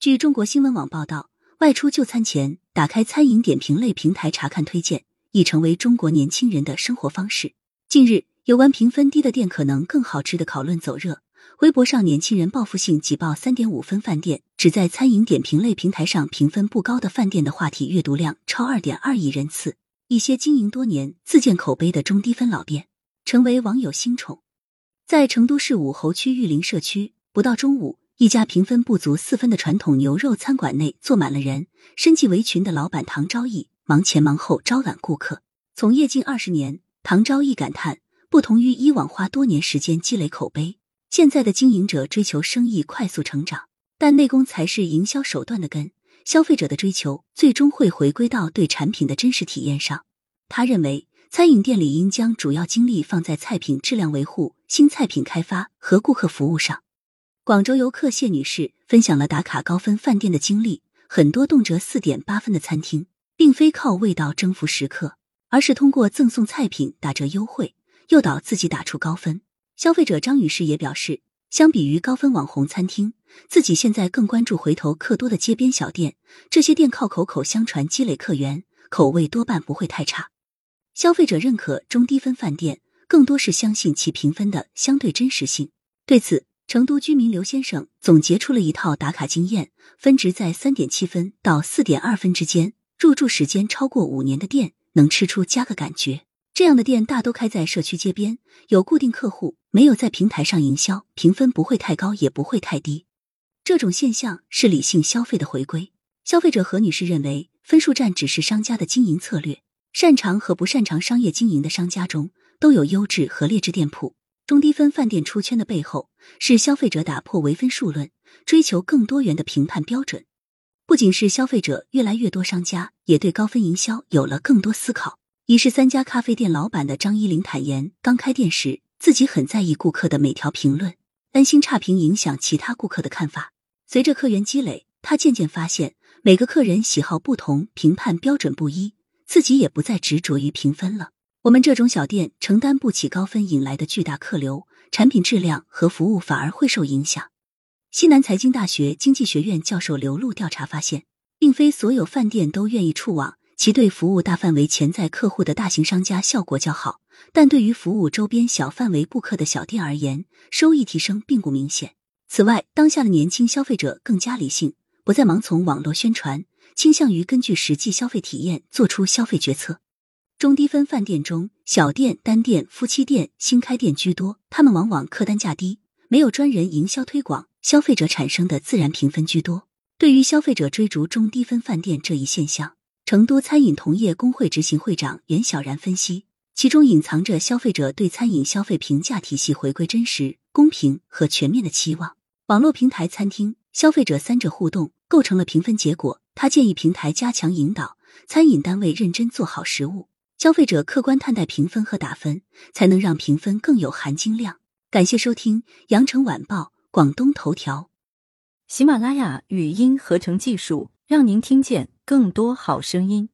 据中国新闻网报道，外出就餐前打开餐饮点评类平台查看推荐，已成为中国年轻人的生活方式。近日，有关评分低的店可能更好吃的讨论走热。微博上，年轻人报复性挤爆三点五分饭店，只在餐饮点评类平台上评分不高的饭店的话题阅读量超二点二亿人次。一些经营多年、自建口碑的中低分老店，成为网友新宠。在成都市武侯区玉林社区，不到中午，一家评分不足四分的传统牛肉餐馆内坐满了人。身系围裙的老板唐昭义忙前忙后招揽顾客，从业近二十年。唐昭义感叹，不同于以往花多年时间积累口碑，现在的经营者追求生意快速成长，但内功才是营销手段的根。消费者的追求最终会回归到对产品的真实体验上。他认为，餐饮店里应将主要精力放在菜品质量维护、新菜品开发和顾客服务上。广州游客谢女士分享了打卡高分饭店的经历，很多动辄四点八分的餐厅，并非靠味道征服食客。而是通过赠送菜品、打折优惠诱导自己打出高分。消费者张女士也表示，相比于高分网红餐厅，自己现在更关注回头客多的街边小店。这些店靠口口相传积累客源，口味多半不会太差。消费者认可中低分饭店，更多是相信其评分的相对真实性。对此，成都居民刘先生总结出了一套打卡经验：分值在三点七分到四点二分之间，入住时间超过五年的店。能吃出加个感觉，这样的店大都开在社区街边，有固定客户，没有在平台上营销，评分不会太高，也不会太低。这种现象是理性消费的回归。消费者何女士认为，分数战只是商家的经营策略，擅长和不擅长商业经营的商家中都有优质和劣质店铺。中低分饭店出圈的背后，是消费者打破唯分数论，追求更多元的评判标准。不仅是消费者，越来越多商家也对高分营销有了更多思考。一是三家咖啡店老板的张一林坦言，刚开店时自己很在意顾客的每条评论，担心差评影响其他顾客的看法。随着客源积累，他渐渐发现每个客人喜好不同，评判标准不一，自己也不再执着于评分了。我们这种小店承担不起高分引来的巨大客流，产品质量和服务反而会受影响。西南财经大学经济学院教授刘璐调查发现，并非所有饭店都愿意触网，其对服务大范围潜在客户的大型商家效果较好，但对于服务周边小范围顾客的小店而言，收益提升并不明显。此外，当下的年轻消费者更加理性，不再盲从网络宣传，倾向于根据实际消费体验做出消费决策。中低分饭店中，小店、单店、夫妻店、新开店居多，他们往往客单价低，没有专人营销推广。消费者产生的自然评分居多。对于消费者追逐中低分饭店这一现象，成都餐饮同业工会执行会长袁小然分析，其中隐藏着消费者对餐饮消费评价体系回归真实、公平和全面的期望。网络平台、餐厅、消费者三者互动构成了评分结果。他建议平台加强引导，餐饮单位认真做好食物，消费者客观看待评分和打分，才能让评分更有含金量。感谢收听羊城晚报。广东头条，喜马拉雅语音合成技术，让您听见更多好声音。